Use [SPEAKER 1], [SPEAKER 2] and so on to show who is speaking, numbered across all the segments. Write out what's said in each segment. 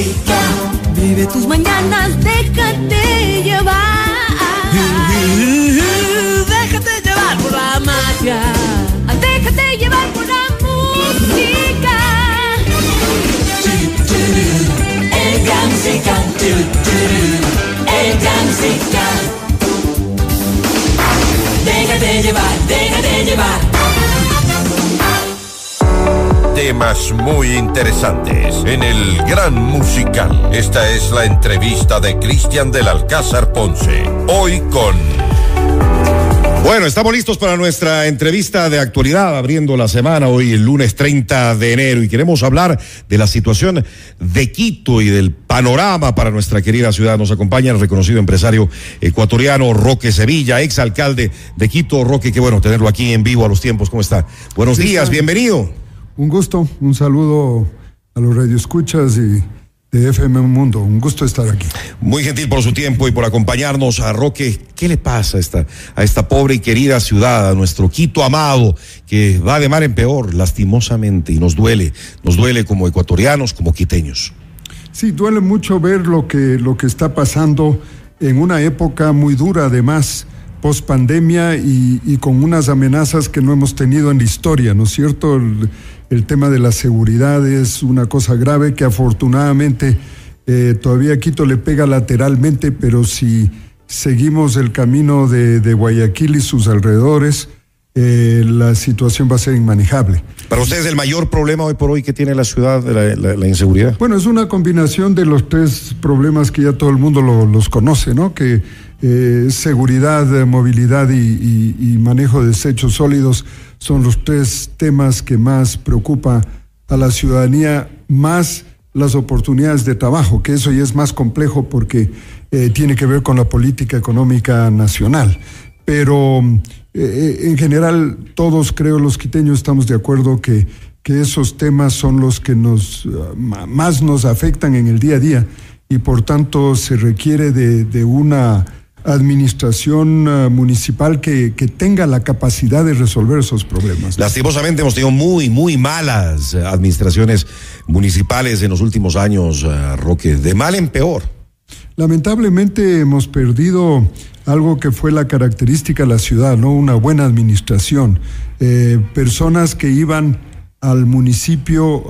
[SPEAKER 1] música. Vive tus mañanas, déjate llevar. déjate llevar por la magia. Déjate llevar por la música. El gran El gran Déjate llevar, déjate llevar.
[SPEAKER 2] Temas muy interesantes en el Gran Musical. Esta es la entrevista de Cristian del Alcázar Ponce. Hoy con
[SPEAKER 3] bueno, estamos listos para nuestra entrevista de actualidad, abriendo la semana hoy, el lunes 30 de enero, y queremos hablar de la situación de Quito y del panorama para nuestra querida ciudad. Nos acompaña el reconocido empresario ecuatoriano Roque Sevilla, exalcalde de Quito. Roque, qué bueno tenerlo aquí en vivo a los tiempos. ¿Cómo está? Buenos días, bienvenido.
[SPEAKER 4] Un gusto, un saludo a los radioescuchas y de FM Mundo. Un gusto estar aquí.
[SPEAKER 3] Muy gentil por su tiempo y por acompañarnos a Roque. ¿Qué le pasa a esta, a esta pobre y querida ciudad, a nuestro Quito amado, que va de mar en peor, lastimosamente, y nos duele, nos duele como ecuatorianos, como quiteños?
[SPEAKER 4] Sí, duele mucho ver lo que, lo que está pasando en una época muy dura, además, post pandemia y, y con unas amenazas que no hemos tenido en la historia, ¿no es cierto? El, el tema de la seguridad es una cosa grave que afortunadamente eh, todavía Quito le pega lateralmente, pero si seguimos el camino de, Guayaquil y sus alrededores, eh, la situación va a ser inmanejable.
[SPEAKER 3] ¿Para ustedes el mayor problema hoy por hoy que tiene la ciudad, la, la, inseguridad?
[SPEAKER 4] Bueno, es una combinación de los tres problemas que ya todo el mundo los conoce, ¿no? Que eh, seguridad, movilidad y, manejo de desechos sólidos son los tres temas que más preocupa a la ciudadanía, más las oportunidades de trabajo, que eso ya es más complejo porque eh, tiene que ver con la política económica nacional. Pero eh, en general, todos creo los quiteños estamos de acuerdo que, que esos temas son los que nos, más nos afectan en el día a día y por tanto se requiere de, de una administración eh, municipal que, que, tenga la capacidad de resolver esos problemas.
[SPEAKER 3] Lastimosamente hemos tenido muy, muy malas administraciones municipales en los últimos años, eh, Roque, de mal en peor.
[SPEAKER 4] Lamentablemente hemos perdido algo que fue la característica de la ciudad, ¿no? Una buena administración. Eh, personas que iban al municipio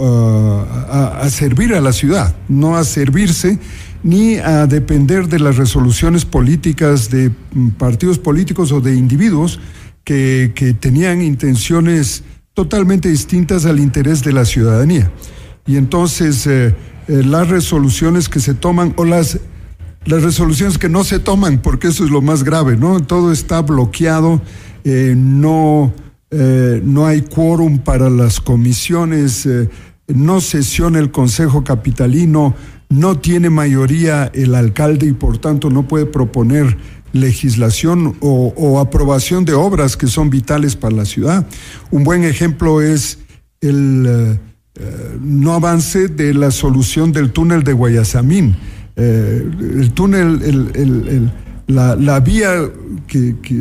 [SPEAKER 4] a, a servir a la ciudad, no a servirse ni a depender de las resoluciones políticas de mm, partidos políticos o de individuos que, tenían intenciones totalmente distintas al interés de la ciudadanía. Y entonces eh, eh, las resoluciones que se toman o las, las resoluciones que no se toman, porque eso es lo más grave, ¿no? Todo está bloqueado, eh, no, no hay quórum para las comisiones, no sesiona el Consejo Capitalino, no tiene mayoría el alcalde y por tanto no puede proponer legislación o, aprobación de obras que son vitales para la ciudad. Un buen ejemplo es el eh, eh, no avance de la solución del túnel de Guayasamín. Eh, el túnel, la, vía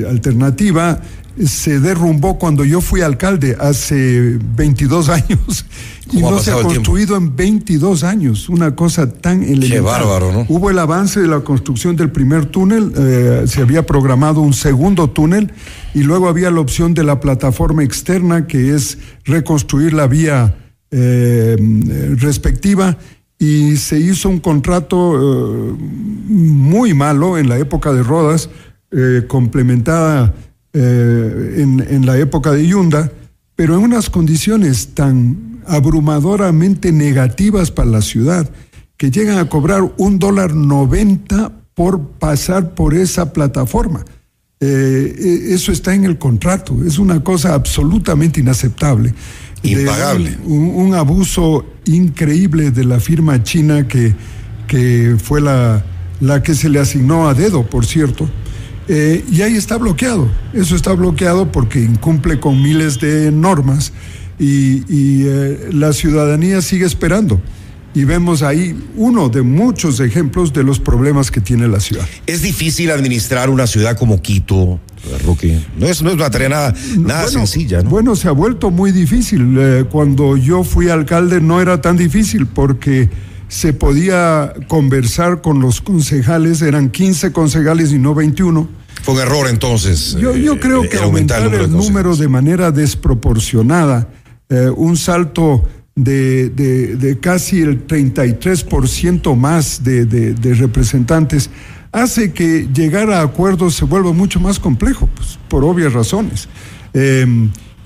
[SPEAKER 4] alternativa se derrumbó cuando yo fui alcalde hace 22 años y no se ha construido en 22 años, una cosa tan elemental.
[SPEAKER 3] Qué bárbaro, ¿no?
[SPEAKER 4] Hubo el avance de la construcción del primer túnel, eh, se había programado un segundo túnel y luego había la opción de la plataforma externa que es reconstruir la vía eh, respectiva y se hizo un contrato eh, muy malo en la época de Rodas, complementada eh, en, la época de Yunda, pero en unas condiciones tan abrumadoramente negativas para la ciudad que llegan a cobrar un dólar noventa por pasar por esa plataforma. Eh, eh, eso está en el contrato, es una cosa absolutamente inaceptable.
[SPEAKER 3] Impagable.
[SPEAKER 4] Un, abuso increíble de la firma china que, que fue la, la que se le asignó a dedo, por cierto. Eh, y ahí está bloqueado. Eso está bloqueado porque incumple con miles de normas y, eh, la ciudadanía sigue esperando. Y vemos ahí uno de muchos ejemplos de los problemas que tiene la ciudad.
[SPEAKER 3] Es difícil administrar una ciudad como Quito, Roque. No es, no es una tarea nada, nada sencilla, ¿no?
[SPEAKER 4] Bueno, se ha vuelto muy difícil. Eh, cuando yo fui alcalde no era tan difícil porque se podía conversar con los concejales, eran 15 concejales y no 21.
[SPEAKER 3] Fue un error entonces.
[SPEAKER 4] Yo, yo
[SPEAKER 3] eh,
[SPEAKER 4] creo
[SPEAKER 3] eh,
[SPEAKER 4] que aumentar el número, de manera desproporcionada, eh, un salto de, de- de casi el 33% más de, de- de representantes, hace que llegar a acuerdos se vuelva mucho más complejo, pues, por obvias razones. Eh,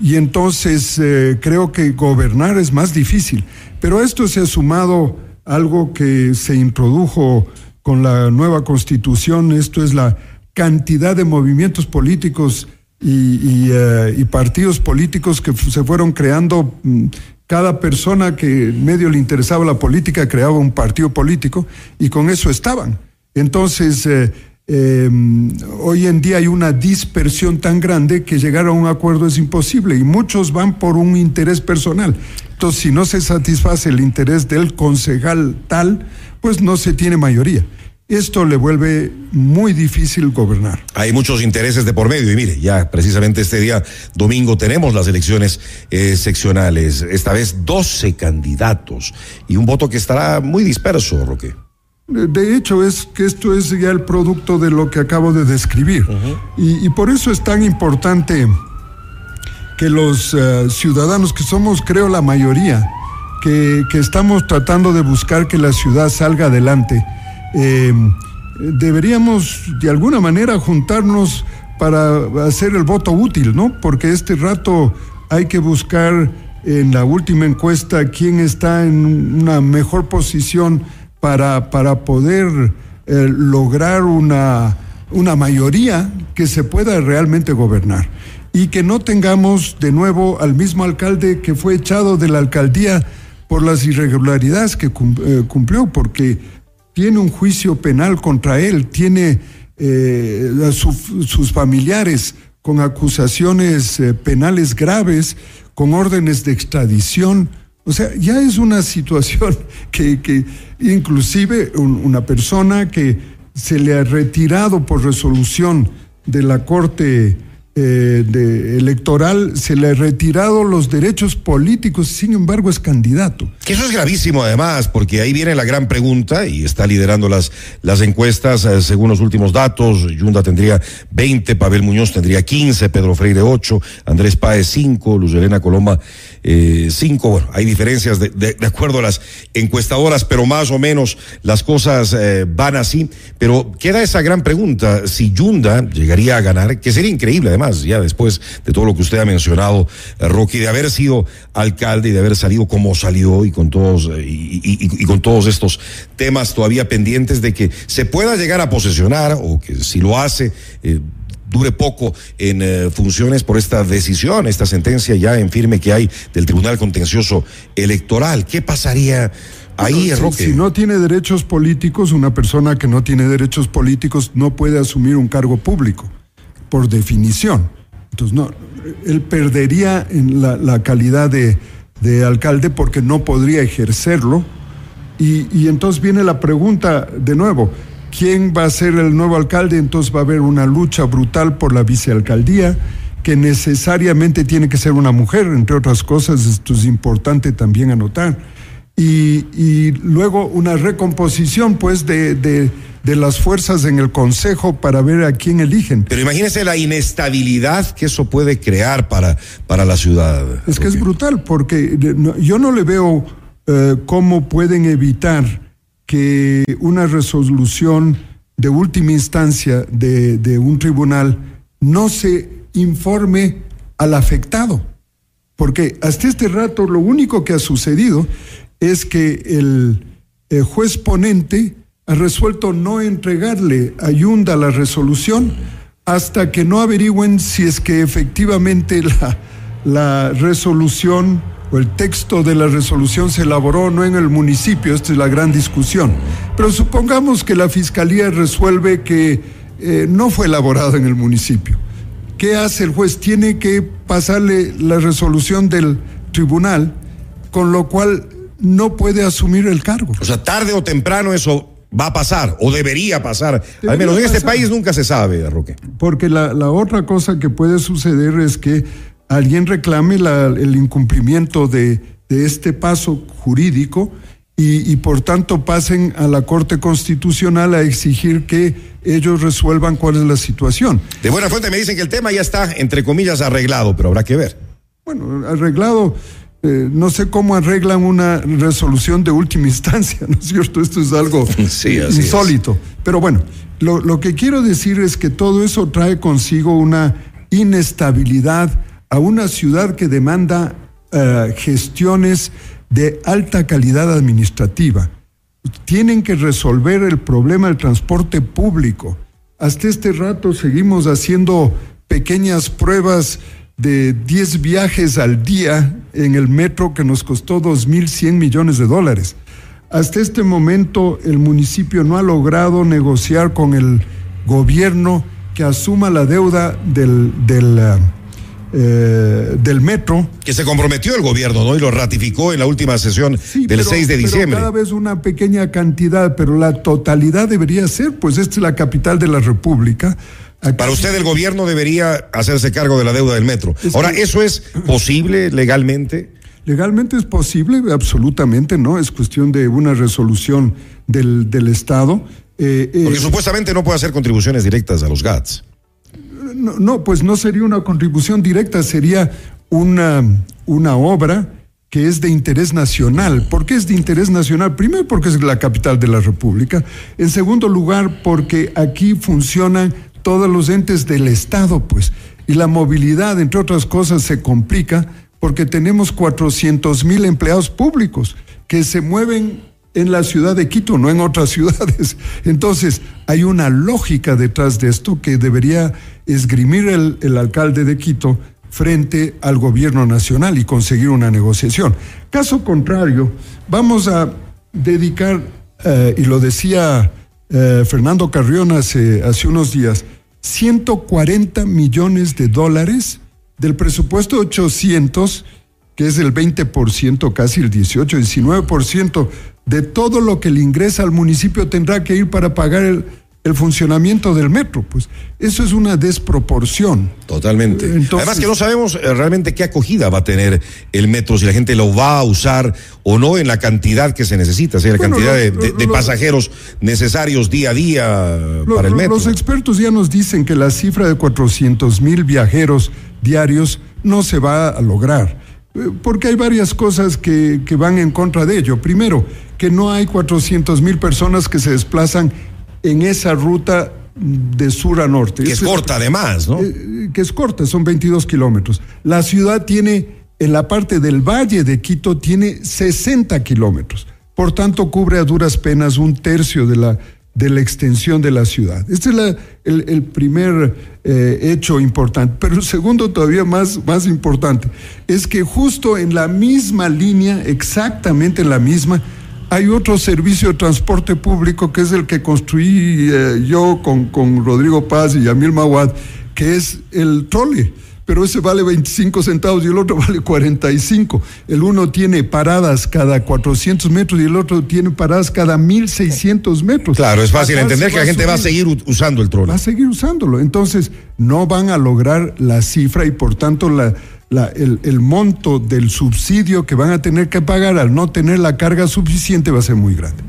[SPEAKER 4] y entonces creo que gobernar es más difícil. Pero esto se ha sumado algo que se introdujo con la nueva constitución, esto es la cantidad de movimientos políticos y, eh, partidos políticos que se fueron creando. mm, Cada persona que medio le interesaba la política creaba un partido político y con eso estaban. Entonces, eh, eh, hoy en día hay una dispersión tan grande que llegar a un acuerdo es imposible y muchos van por un interés personal. Entonces, si no se satisface el interés del concejal tal, pues no se tiene mayoría. Esto le vuelve muy difícil gobernar.
[SPEAKER 3] Hay muchos intereses de por medio y mire, ya precisamente este día domingo tenemos las elecciones eh, seccionales, esta vez 12 candidatos y un voto que estará muy disperso, Roque.
[SPEAKER 4] De hecho, es que esto es ya el producto de lo que acabo de describir. y, y por eso es tan importante que los eh, ciudadanos, que somos creo la mayoría, que, que estamos tratando de buscar que la ciudad salga adelante, eh, deberíamos de alguna manera juntarnos para hacer el voto útil, ¿no? Porque este rato hay que buscar en la última encuesta quién está en una mejor posición para, para poder eh, lograr una, una mayoría que se pueda realmente gobernar y que no tengamos de nuevo al mismo alcalde que fue echado de la alcaldía por las irregularidades que eh, cumplió, porque tiene un juicio penal contra él, tiene eh, sus familiares con acusaciones penales graves, con órdenes de extradición. O sea, ya es una situación que, que inclusive un- una persona que se le ha retirado por resolución de la Corte eh, de- electoral, se le ha retirado los derechos políticos, sin embargo es candidato.
[SPEAKER 3] Que eso es gravísimo además, porque ahí viene la gran pregunta y está liderando las, las encuestas eh, según los últimos datos. Yunda tendría 20, Pavel Muñoz tendría 15, Pedro Freire 8, Andrés Páez 5, Luz Elena Coloma 5. bueno, hay diferencias de, de- de acuerdo a las encuestadoras, pero más o menos las cosas eh, van así. Pero queda esa gran pregunta, si Yunda llegaría a ganar, que sería increíble además, ya después de todo lo que usted ha mencionado, eh, Rocky, de haber sido alcalde y de haber salido como salió y con todos eh, y, y- y- y con todos estos temas todavía pendientes de que se pueda llegar a posesionar o que si lo hace eh, dure poco en eh, funciones por esta decisión, esta sentencia ya en firme que hay del Tribunal Contencioso Electoral. ¿Qué pasaría ahí, Roque?
[SPEAKER 4] Si no tiene derechos políticos, una persona que no tiene derechos políticos no puede asumir un cargo público, por definición. Entonces, no, él perdería la, calidad de, de alcalde porque no podría ejercerlo. Y, entonces viene la pregunta de nuevo, ¿quién va a ser el nuevo alcalde? Entonces va a haber una lucha brutal por la vicealcaldía, que necesariamente tiene que ser una mujer, entre otras cosas, esto es importante también anotar. Y, luego una recomposición, pues, de, de las fuerzas en el Consejo para ver a quién eligen.
[SPEAKER 3] Pero imagínese la inestabilidad que eso puede crear para, para la ciudad.
[SPEAKER 4] Es que es brutal, porque no- yo no le veo eh, cómo pueden evitar que una resolución de última instancia de, de un tribunal no se informe al afectado. Porque hasta este rato lo único que ha sucedido es que el, eh, juez ponente ha resuelto no entregarle a Yunda la resolución hasta que no averigüen si es que efectivamente la, la resolución o el texto de la resolución se elaboró no en el municipio, esta es la gran discusión. Pero supongamos que la fiscalía resuelve que eh, no fue elaborado en el municipio. ¿Qué hace el juez? Tiene que pasarle la resolución del tribunal, con lo cual no puede asumir el cargo.
[SPEAKER 3] O sea, tarde o temprano eso va a pasar o debería pasar. Al menos en este país nunca se sabe, Roque.
[SPEAKER 4] Porque la, la otra cosa que puede suceder es que alguien reclame la- el incumplimiento de, de este paso jurídico y, y por tanto pasen a la Corte Constitucional a exigir que ellos resuelvan cuál es la situación.
[SPEAKER 3] De buena fuente me dicen que el tema ya está, entre comillas, arreglado, pero habrá que ver.
[SPEAKER 4] Bueno, arreglado, eh, no sé cómo arreglan una resolución de última instancia, ¿no es cierto? Esto es algo
[SPEAKER 3] Sí, así es.
[SPEAKER 4] insólito. Pero bueno, lo, lo que quiero decir es que todo eso trae consigo una inestabilidad a una ciudad que demanda eh, gestiones de alta calidad administrativa. Tienen que resolver el problema del transporte público. Hasta este rato seguimos haciendo pequeñas pruebas de 10 viajes al día en el metro que nos costó 2.100 millones de dólares. Hasta este momento el municipio no ha logrado negociar con el gobierno que asuma la deuda del, del, eh, eh, del metro.
[SPEAKER 3] Que se comprometió el gobierno, ¿no? Y lo ratificó en la última sesión
[SPEAKER 4] Sí,
[SPEAKER 3] del
[SPEAKER 4] pero-
[SPEAKER 3] 6 de
[SPEAKER 4] pero
[SPEAKER 3] diciembre.
[SPEAKER 4] cada vez una pequeña cantidad, pero la totalidad debería ser, pues esta es la capital de la República.
[SPEAKER 3] Para usted el gobierno debería hacerse cargo de la deuda del metro. Ahora, ¿eso es posible legalmente?
[SPEAKER 4] Legalmente es posible, absolutamente, ¿no? Es cuestión de una resolución del, del Estado. Eh, eh,
[SPEAKER 3] Porque supuestamente no puede hacer contribuciones directas a los GATS.
[SPEAKER 4] no, no, pues no sería una contribución directa, sería una, una obra que es de interés nacional. ¿Por qué es de interés nacional? Primero porque es la capital de la República. En segundo lugar, porque aquí funcionan todos los entes del Estado, pues. Y la movilidad, entre otras cosas, se complica porque tenemos 400 mil empleados públicos que se mueven en la ciudad de Quito, no en otras ciudades. Entonces, hay una lógica detrás de esto que debería esgrimir el, el alcalde de Quito frente al gobierno nacional y conseguir una negociación. Caso contrario, vamos a dedicar, eh, y lo decía eh, Fernando Carrión hace, hace unos días, 140 millones de dólares del presupuesto 800 que es el 20%, casi el 18, 19% de todo lo que le ingresa al municipio tendrá que ir para pagar el, el funcionamiento del metro. Pues eso es una desproporción.
[SPEAKER 3] Totalmente.
[SPEAKER 4] Entonces-
[SPEAKER 3] Además que no sabemos eh, realmente qué acogida va a tener el metro, si la gente lo va a usar o no en la cantidad que se necesita, o sea, la
[SPEAKER 4] Bueno,
[SPEAKER 3] cantidad
[SPEAKER 4] lo-
[SPEAKER 3] de, de- de
[SPEAKER 4] lo-
[SPEAKER 3] pasajeros necesarios día a día
[SPEAKER 4] Lo-
[SPEAKER 3] para el metro.
[SPEAKER 4] Los expertos ya nos dicen que la cifra de 400 mil viajeros diarios no se va a lograr, eh, porque hay varias cosas que, que van en contra de ello. Primero, que no hay 400 mil personas que se desplazan en esa ruta de sur a norte.
[SPEAKER 3] que es corta además, ¿no?
[SPEAKER 4] eh, que es corta, son 22 kilómetros. La ciudad tiene, en la parte del valle de Quito, tiene 60 kilómetros. Por tanto, cubre a duras penas un tercio de la, de la extensión de la ciudad. Este es la- el, el primer eh, hecho importante. Pero el segundo, todavía más, más importante, es que justo en la misma línea, exactamente en la misma, hay otro servicio de transporte público que es el que construí eh, yo con, con Rodrigo Paz y Yamil Mawad, que es el trole. Pero ese vale 25 centavos y el otro vale 45. El uno tiene paradas cada 400 metros y el otro tiene paradas cada 1600 metros.
[SPEAKER 3] Claro, es fácil entender que la gente va a seguir usando el trono.
[SPEAKER 4] va a seguir usándolo. Entonces, no van a lograr la cifra y por tanto la, la- el, el monto del subsidio que van a tener que pagar al no tener la carga suficiente va a ser muy grande.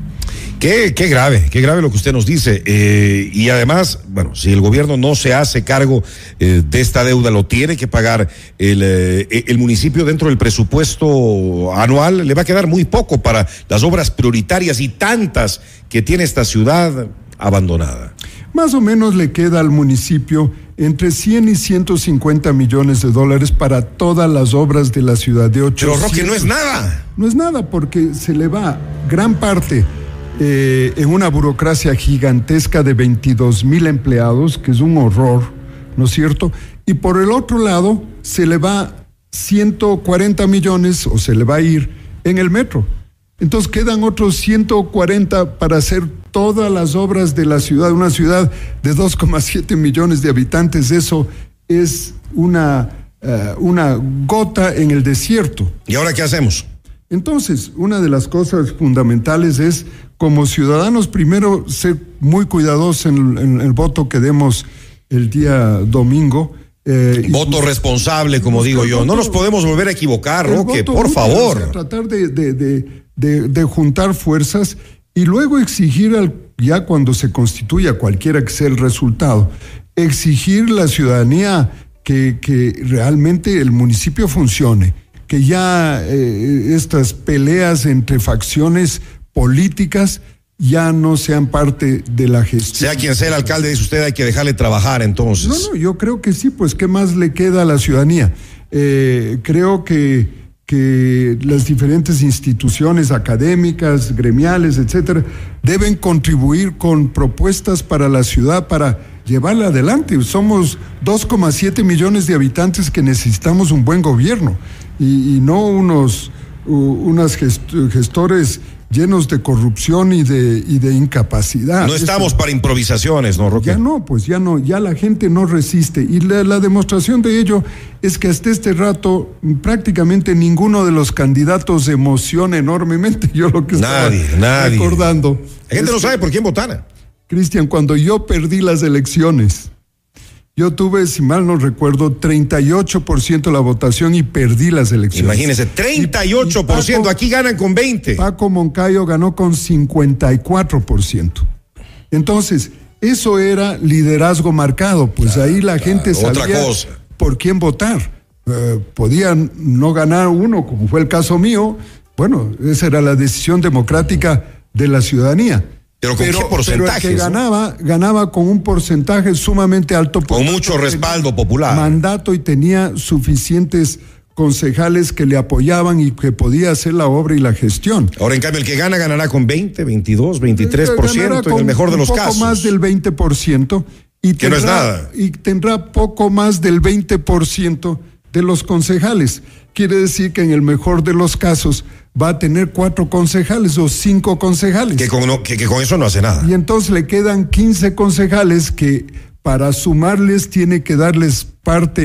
[SPEAKER 3] Qué, qué grave, qué grave lo que usted nos dice. Eh, y además, bueno, si el gobierno no se hace cargo eh, de esta deuda, lo tiene que pagar el, eh, el municipio dentro del presupuesto anual, le va a quedar muy poco para las obras prioritarias y tantas que tiene esta ciudad abandonada.
[SPEAKER 4] Más o menos le queda al municipio entre 100 y 150 millones de dólares para todas las obras de la ciudad de 8.
[SPEAKER 3] Pero Roque no es nada.
[SPEAKER 4] No es nada porque se le va gran parte eh, en una burocracia gigantesca de 22 mil empleados, que es un horror, ¿no es cierto? Y por el otro lado se le va 140 millones o se le va a ir en el metro. Entonces quedan otros 140 para hacer todas las obras de la ciudad, una ciudad de 2,7 millones de habitantes. Eso es una, eh, una gota en el desierto.
[SPEAKER 3] ¿Y ahora qué hacemos?
[SPEAKER 4] Entonces, una de las cosas fundamentales es, como ciudadanos, primero ser muy cuidadosos en, en el voto que demos el día domingo. eh, y
[SPEAKER 3] Voto responsable, como digo yo. No nos podemos volver a equivocar, Roque, por favor.
[SPEAKER 4] tratar de, de- de- de, de juntar fuerzas y luego exigir, al, ya cuando se constituya cualquiera que sea el resultado, exigir la ciudadanía que, que realmente el municipio funcione, que ya eh, estas peleas entre facciones políticas ya no sean parte de la gestión.
[SPEAKER 3] Sea quien sea el alcalde, dice usted, hay que dejarle trabajar entonces.
[SPEAKER 4] No, no, yo creo que sí, pues ¿qué más le queda a la ciudadanía? Eh, creo que, que las diferentes instituciones académicas, gremiales, etcétera, deben contribuir con propuestas para la ciudad para llevarla adelante. Somos 2,7 millones de habitantes que necesitamos un buen gobierno y, no unos unas gest- gestores llenos de corrupción y de, y de incapacidad.
[SPEAKER 3] No
[SPEAKER 4] Eso-
[SPEAKER 3] estamos para improvisaciones, ¿no, Roque?
[SPEAKER 4] ya no, pues ya no, ya la gente no resiste. Y la, la demostración de ello es que hasta este rato prácticamente ninguno de los candidatos emociona enormemente. Yo lo que estaba
[SPEAKER 3] Nadie, nadie.
[SPEAKER 4] recordando.
[SPEAKER 3] La gente no sabe por quién votar.
[SPEAKER 4] Cristian, cuando yo perdí las elecciones, yo tuve, si mal no recuerdo, 38% de la votación y perdí las elecciones.
[SPEAKER 3] Imagínese,
[SPEAKER 4] Y- y
[SPEAKER 3] 38%,
[SPEAKER 4] Paco-
[SPEAKER 3] aquí ganan con 20.
[SPEAKER 4] Paco Moncayo ganó con 54%. Entonces, eso era liderazgo marcado, pues ahí la gente
[SPEAKER 3] otra
[SPEAKER 4] sabía
[SPEAKER 3] cosa.
[SPEAKER 4] por quién votar. Eh, podían no ganar uno, como fue el caso mío. Bueno, esa era la decisión democrática de la ciudadanía.
[SPEAKER 3] Pero ¿con qué
[SPEAKER 4] Pero el que ganaba, ganaba con un porcentaje sumamente alto.
[SPEAKER 3] Con mucho respaldo popular.
[SPEAKER 4] Mandato y tenía suficientes concejales que le apoyaban y que podía hacer la obra y la gestión.
[SPEAKER 3] Ahora, en cambio, el que gana ganará con 20, 22, 23%
[SPEAKER 4] Ganará
[SPEAKER 3] en
[SPEAKER 4] con
[SPEAKER 3] el mejor de los
[SPEAKER 4] un poco
[SPEAKER 3] casos.
[SPEAKER 4] más del 20% y
[SPEAKER 3] Que no es
[SPEAKER 4] tendrá,
[SPEAKER 3] nada.
[SPEAKER 4] y tendrá poco más del 20% de los concejales. Quiere decir que en el mejor de los casos va a tener cuatro concejales o cinco concejales.
[SPEAKER 3] Que con, no- que- que con eso no hace nada.
[SPEAKER 4] Y entonces le quedan 15 concejales que para sumarles tiene que darles parte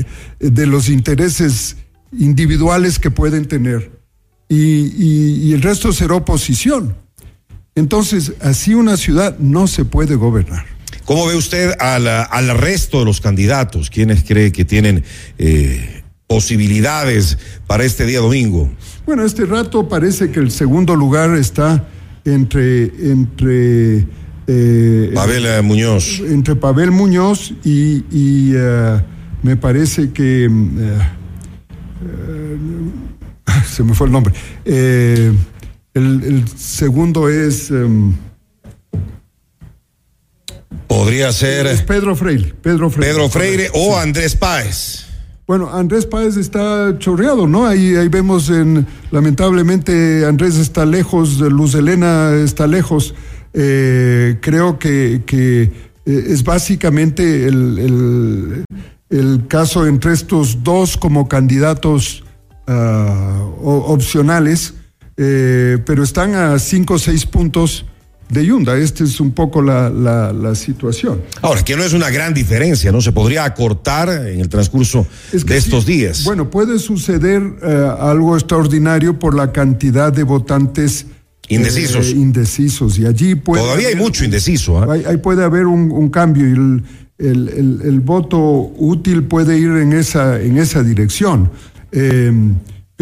[SPEAKER 4] eh, de los intereses individuales que pueden tener. Y, y- y el resto será oposición. Entonces, así una ciudad no se puede gobernar.
[SPEAKER 3] ¿Cómo ve usted al, al resto de los candidatos? ¿Quiénes cree que tienen eh, posibilidades para este día domingo?
[SPEAKER 4] Bueno, este rato parece que el segundo lugar está entre, entre, eh,
[SPEAKER 3] Pavel eh, Muñoz.
[SPEAKER 4] entre Pavel Muñoz y, y, eh, me parece que mm, eh, eh, se me fue el nombre. Eh, el, el segundo es, em,
[SPEAKER 3] Podría ser
[SPEAKER 4] es Pedro Freire. Pedro Freire.
[SPEAKER 3] Pedro Freire o Andrés Páez.
[SPEAKER 4] Bueno, Andrés Páez está chorreado, ¿no? Ahí, ahí vemos, en, lamentablemente, Andrés está lejos, Luz Elena está lejos. Eh, creo que, eh, es básicamente el, caso entre estos dos como candidatos ah, opcionales, eh, pero están a cinco o seis puntos de Yunda. Esta es un poco la, la- la situación.
[SPEAKER 3] Ahora, que no es una gran diferencia, ¿no? Se podría acortar en el transcurso
[SPEAKER 4] Es que
[SPEAKER 3] de
[SPEAKER 4] sí,
[SPEAKER 3] estos días.
[SPEAKER 4] Bueno, puede suceder eh, algo extraordinario por la cantidad de votantes eh,
[SPEAKER 3] Indecisos.
[SPEAKER 4] indecisos. Y allí puede.
[SPEAKER 3] Todavía hay mucho indeciso. ¿ah?
[SPEAKER 4] Ahí, ahí puede haber un, un cambio y el, el- el- el voto útil puede ir en esa, en esa dirección.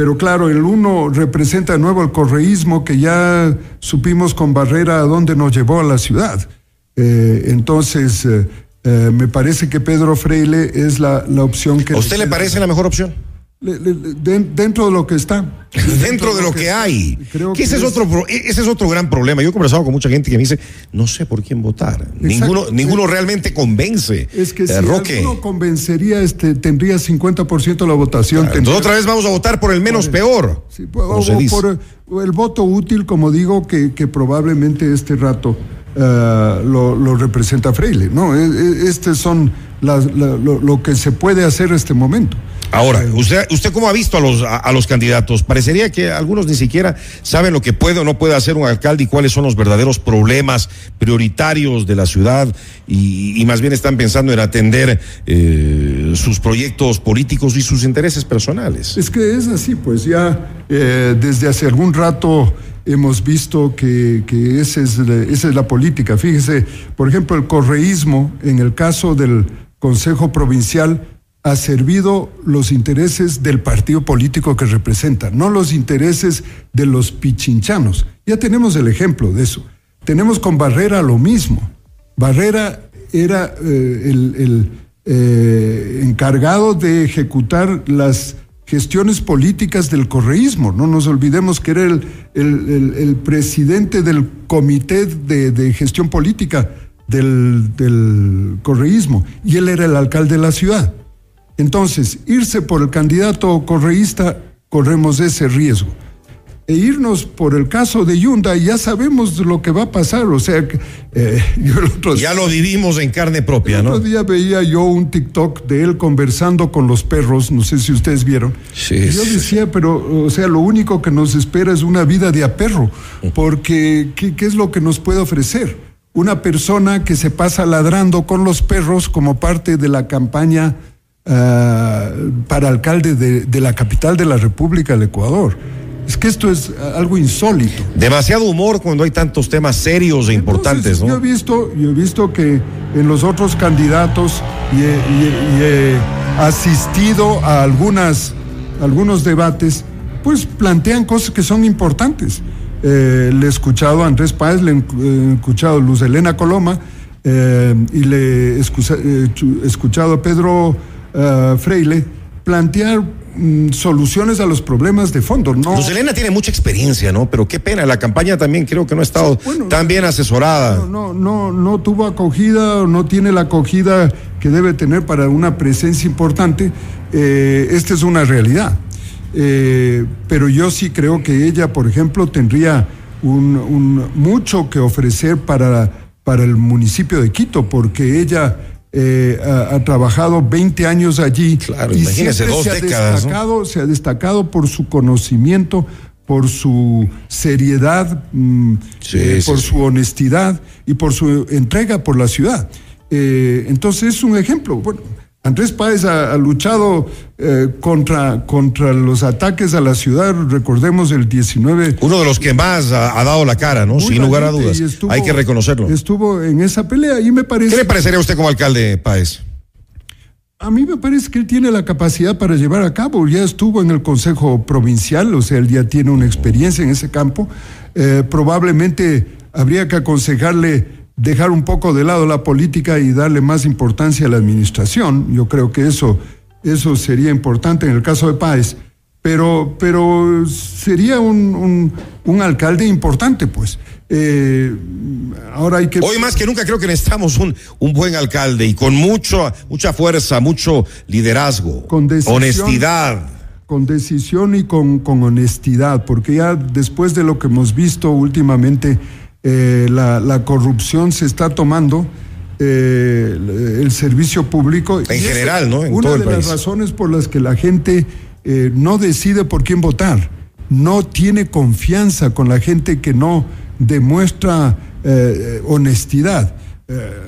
[SPEAKER 4] Pero claro, el uno representa de nuevo el correísmo que ya supimos con Barrera a dónde nos llevó a la ciudad. Eh, entonces, eh, eh, me parece que Pedro Freile es la, la opción que...
[SPEAKER 3] ¿A usted le parece la mejor opción?
[SPEAKER 4] Le- le- dentro de lo que está.
[SPEAKER 3] Dentro de lo que hay.
[SPEAKER 4] Creo
[SPEAKER 3] Que ese,
[SPEAKER 4] que
[SPEAKER 3] es otro, e- ese es otro gran problema. Yo he conversado con mucha gente que me dice, no sé por quién votar. Ninguno, ninguno realmente convence.
[SPEAKER 4] Es que
[SPEAKER 3] Eh,
[SPEAKER 4] si
[SPEAKER 3] Roque.
[SPEAKER 4] alguno convencería, este, tendría 50% de la votación.
[SPEAKER 3] Entonces
[SPEAKER 4] tendría-
[SPEAKER 3] otra vez vamos a votar por el menos peor.
[SPEAKER 4] Sí, o- por el voto útil, como digo, que, que probablemente este rato eh, lo, lo representa Freile. No, E- e- este son las- la- lo, lo que se puede hacer en este momento.
[SPEAKER 3] Ahora, ¿usted, ¿usted cómo ha visto a los, a, a los candidatos? Parecería que algunos ni siquiera saben lo que puede o no puede hacer un alcalde y cuáles son los verdaderos problemas prioritarios de la ciudad y, y más bien están pensando en atender eh, sus proyectos políticos y sus intereses personales.
[SPEAKER 4] Es que es así, pues ya eh, desde hace algún rato hemos visto que, que esa, es la, esa es la política. Fíjese, por ejemplo, el correísmo, en el caso del Consejo Provincial, ha servido los intereses del partido político que representa, no los intereses de los pichinchanos. Ya tenemos el ejemplo de eso. Tenemos con Barrera lo mismo. Barrera era eh, el, eh, encargado de ejecutar las gestiones políticas del correísmo. No nos olvidemos que era el, presidente del comité de, gestión política del, del, correísmo y él era el alcalde de la ciudad. Entonces, irse por el candidato correísta, corremos ese riesgo e irnos por el caso de Yunda, ya sabemos lo que va a pasar. O sea,
[SPEAKER 3] eh, ya lo vivimos en carne propia,
[SPEAKER 4] el
[SPEAKER 3] ¿no?
[SPEAKER 4] Otro día veía yo un TikTok de él conversando con los perros, no sé si ustedes vieron. Sí, y yo decía, pero, o sea, lo único que nos espera es una vida de a perro, porque ¿qué, es lo que nos puede ofrecer? Una persona que se pasa ladrando con los perros como parte de la campaña ah, para alcalde de, de la capital de la República del Ecuador. Es que esto es algo insólito.
[SPEAKER 3] Demasiado humor cuando hay tantos temas serios e importantes, ¿no?
[SPEAKER 4] Yo he visto, yo he visto que en los otros candidatos y he, asistido a algunas, algunos debates, pues plantean cosas que son importantes. Eh, le he escuchado a Andrés Páez, le he escuchado a Luz Elena Coloma eh, y le he eh, escuchado a Pedro Freile plantear Mm, soluciones a los problemas de fondo. No.
[SPEAKER 3] Luz Elena tiene mucha experiencia, ¿no? Pero qué pena, la campaña también creo que no ha estado tan bien asesorada.
[SPEAKER 4] No, no, no, no tuvo acogida, no tiene la acogida que debe tener para una presencia importante. Eh, esta es una realidad. Eh, pero yo sí creo que ella, por ejemplo, tendría un, mucho que ofrecer para, para el municipio de Quito, porque ella eh, ha, trabajado 20 años allí
[SPEAKER 3] claro, y imagínese, dos
[SPEAKER 4] se
[SPEAKER 3] décadas,
[SPEAKER 4] ha destacado, se ha destacado por su conocimiento, por su seriedad, mm, eh, por su honestidad y por su entrega por la ciudad. Eh, entonces es un ejemplo. Bueno, Andrés Páez ha, luchado eh, contra, contra los ataques a la ciudad, recordemos el 19.
[SPEAKER 3] Uno de los que más ha, dado la cara, ¿no? Sin lugar a dudas. Hay que reconocerlo.
[SPEAKER 4] Estuvo en esa pelea y me parece.
[SPEAKER 3] ¿Qué le parecería a usted como alcalde Páez?
[SPEAKER 4] A mí me parece que él tiene la capacidad para llevar a cabo. Ya estuvo en el Consejo Provincial, o sea, él ya tiene una experiencia en ese campo. Eh, probablemente habría que aconsejarle dejar un poco de lado la política y darle más importancia a la administración. Yo creo que eso, eso sería importante en el caso de Páez, pero, pero sería un, un, alcalde importante, pues. Eh, ahora hay que...
[SPEAKER 3] Hoy más que nunca creo que necesitamos un, un buen alcalde y con mucho, mucha fuerza, mucho liderazgo, con honestidad.
[SPEAKER 4] Con decisión y con, con honestidad, porque ya después de lo que hemos visto últimamente, eh, la, corrupción se está tomando eh, el servicio público.
[SPEAKER 3] En general, ¿no?
[SPEAKER 4] En una de las razones por las que la gente eh, no decide por quién votar, no tiene confianza con la gente que no demuestra honestidad.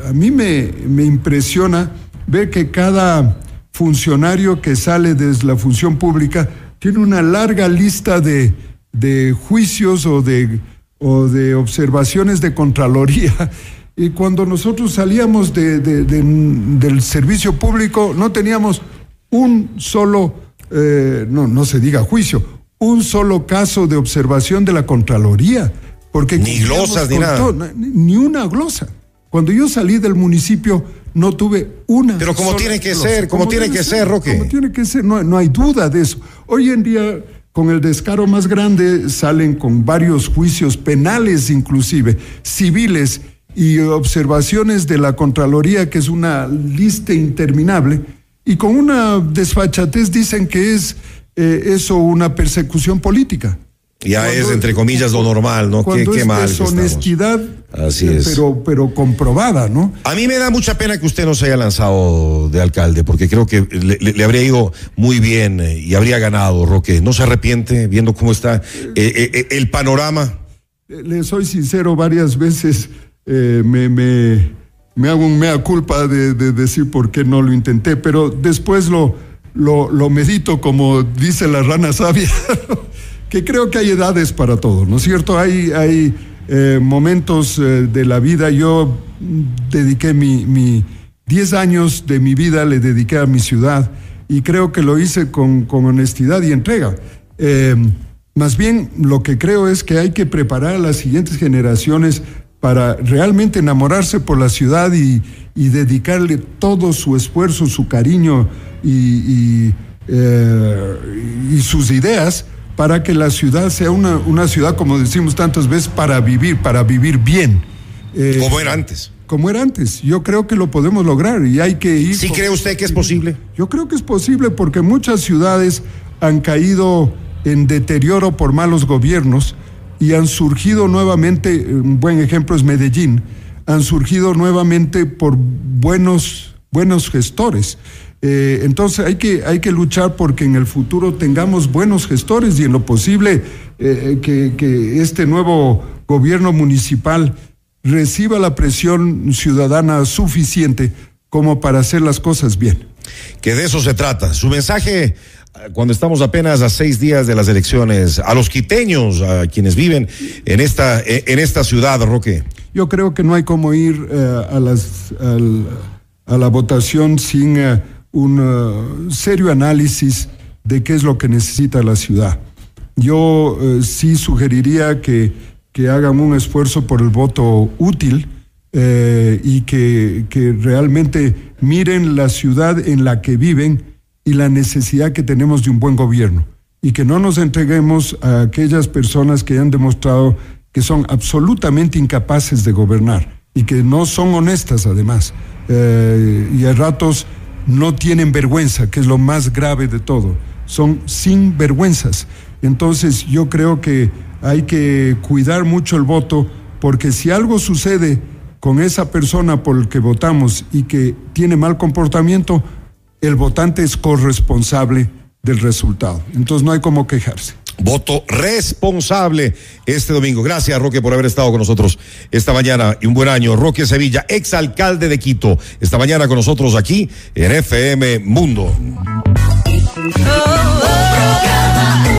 [SPEAKER 4] a mí me, me impresiona ver que cada funcionario que sale desde la función pública tiene una larga lista de, de juicios o de o de observaciones de Contraloría. Y cuando nosotros salíamos de, del servicio público, no teníamos un solo, eh, no, no se diga juicio, un solo caso de observación de la Contraloría. Porque
[SPEAKER 3] ni glosas ni nada.
[SPEAKER 4] ni una glosa. Cuando yo salí del municipio, no tuve una.
[SPEAKER 3] Pero como tiene que ser, como, tiene que ser, Roque.
[SPEAKER 4] Como tiene que ser, no, no hay duda de eso. Hoy en día con el descaro más grande salen con varios juicios penales inclusive, civiles y observaciones de la Contraloría, que es una lista interminable, y con una desfachatez dicen que es eh, eso una persecución política.
[SPEAKER 3] Ya es, entre comillas, lo normal, ¿no?
[SPEAKER 4] Qué, qué mal. Deshonestidad, Así eh, es. Pero, pero comprobada, ¿no?
[SPEAKER 3] A mí me da mucha pena que usted no se haya lanzado de alcalde, porque creo que le, habría ido muy bien eh, y habría ganado, Roque. ¿No se arrepiente viendo cómo está eh, el panorama?
[SPEAKER 4] Le soy sincero, varias veces me, me, me, hago un mea culpa de, de, decir por qué no lo intenté, pero después lo, lo, lo medito, como dice la rana sabia. que creo que hay edades para todo, ¿no es cierto? Hay, hay eh, momentos eh, de la vida, yo dediqué mi, mi Diez años de mi vida le dediqué a mi ciudad y creo que lo hice con, con honestidad y entrega. Eh, más bien, lo que creo es que hay que preparar a las siguientes generaciones para realmente enamorarse por la ciudad y, y dedicarle todo su esfuerzo, su cariño y, y, sus ideas para que la ciudad sea una, una, ciudad, como decimos tantas veces, para vivir, para vivir bien.
[SPEAKER 3] Eh, como era antes.
[SPEAKER 4] Como era antes. Yo creo que lo podemos lograr y hay que ir.
[SPEAKER 3] ¿Sí cree usted que es posible?
[SPEAKER 4] Yo creo que es posible porque muchas ciudades han caído en deterioro por malos gobiernos y han surgido nuevamente, un buen ejemplo es Medellín, han surgido nuevamente por buenos, buenos gestores. Eh, entonces hay que, hay que luchar porque en el futuro tengamos buenos gestores y en lo posible eh, que, que este nuevo gobierno municipal reciba la presión ciudadana suficiente como para hacer las cosas bien.
[SPEAKER 3] Que de eso se trata. Su mensaje cuando estamos apenas a seis días de las elecciones, a los quiteños, a quienes viven en esta, en esta ciudad, Roque?
[SPEAKER 4] Yo creo que no hay como ir a, las, al, a, la votación sin un uh, serio análisis de qué es lo que necesita la ciudad. Yo sí sugeriría que, que, hagan un esfuerzo por el voto útil y que, que realmente miren la ciudad en la que viven y la necesidad que tenemos de un buen gobierno y que no nos entreguemos a aquellas personas que han demostrado que son absolutamente incapaces de gobernar y que no son honestas además eh, y a ratos no tienen vergüenza, que es lo más grave de todo, son sin vergüenzas. Entonces yo creo que hay que cuidar mucho el voto porque si algo sucede con esa persona por el que votamos y que tiene mal comportamiento, el votante es corresponsable del resultado. Entonces no hay como quejarse.
[SPEAKER 3] Voto responsable este domingo. Gracias, Roque, por haber estado con nosotros esta mañana y un buen año. Roque Sevilla, exalcalde de Quito, esta mañana con nosotros aquí en FM Mundo. Oh.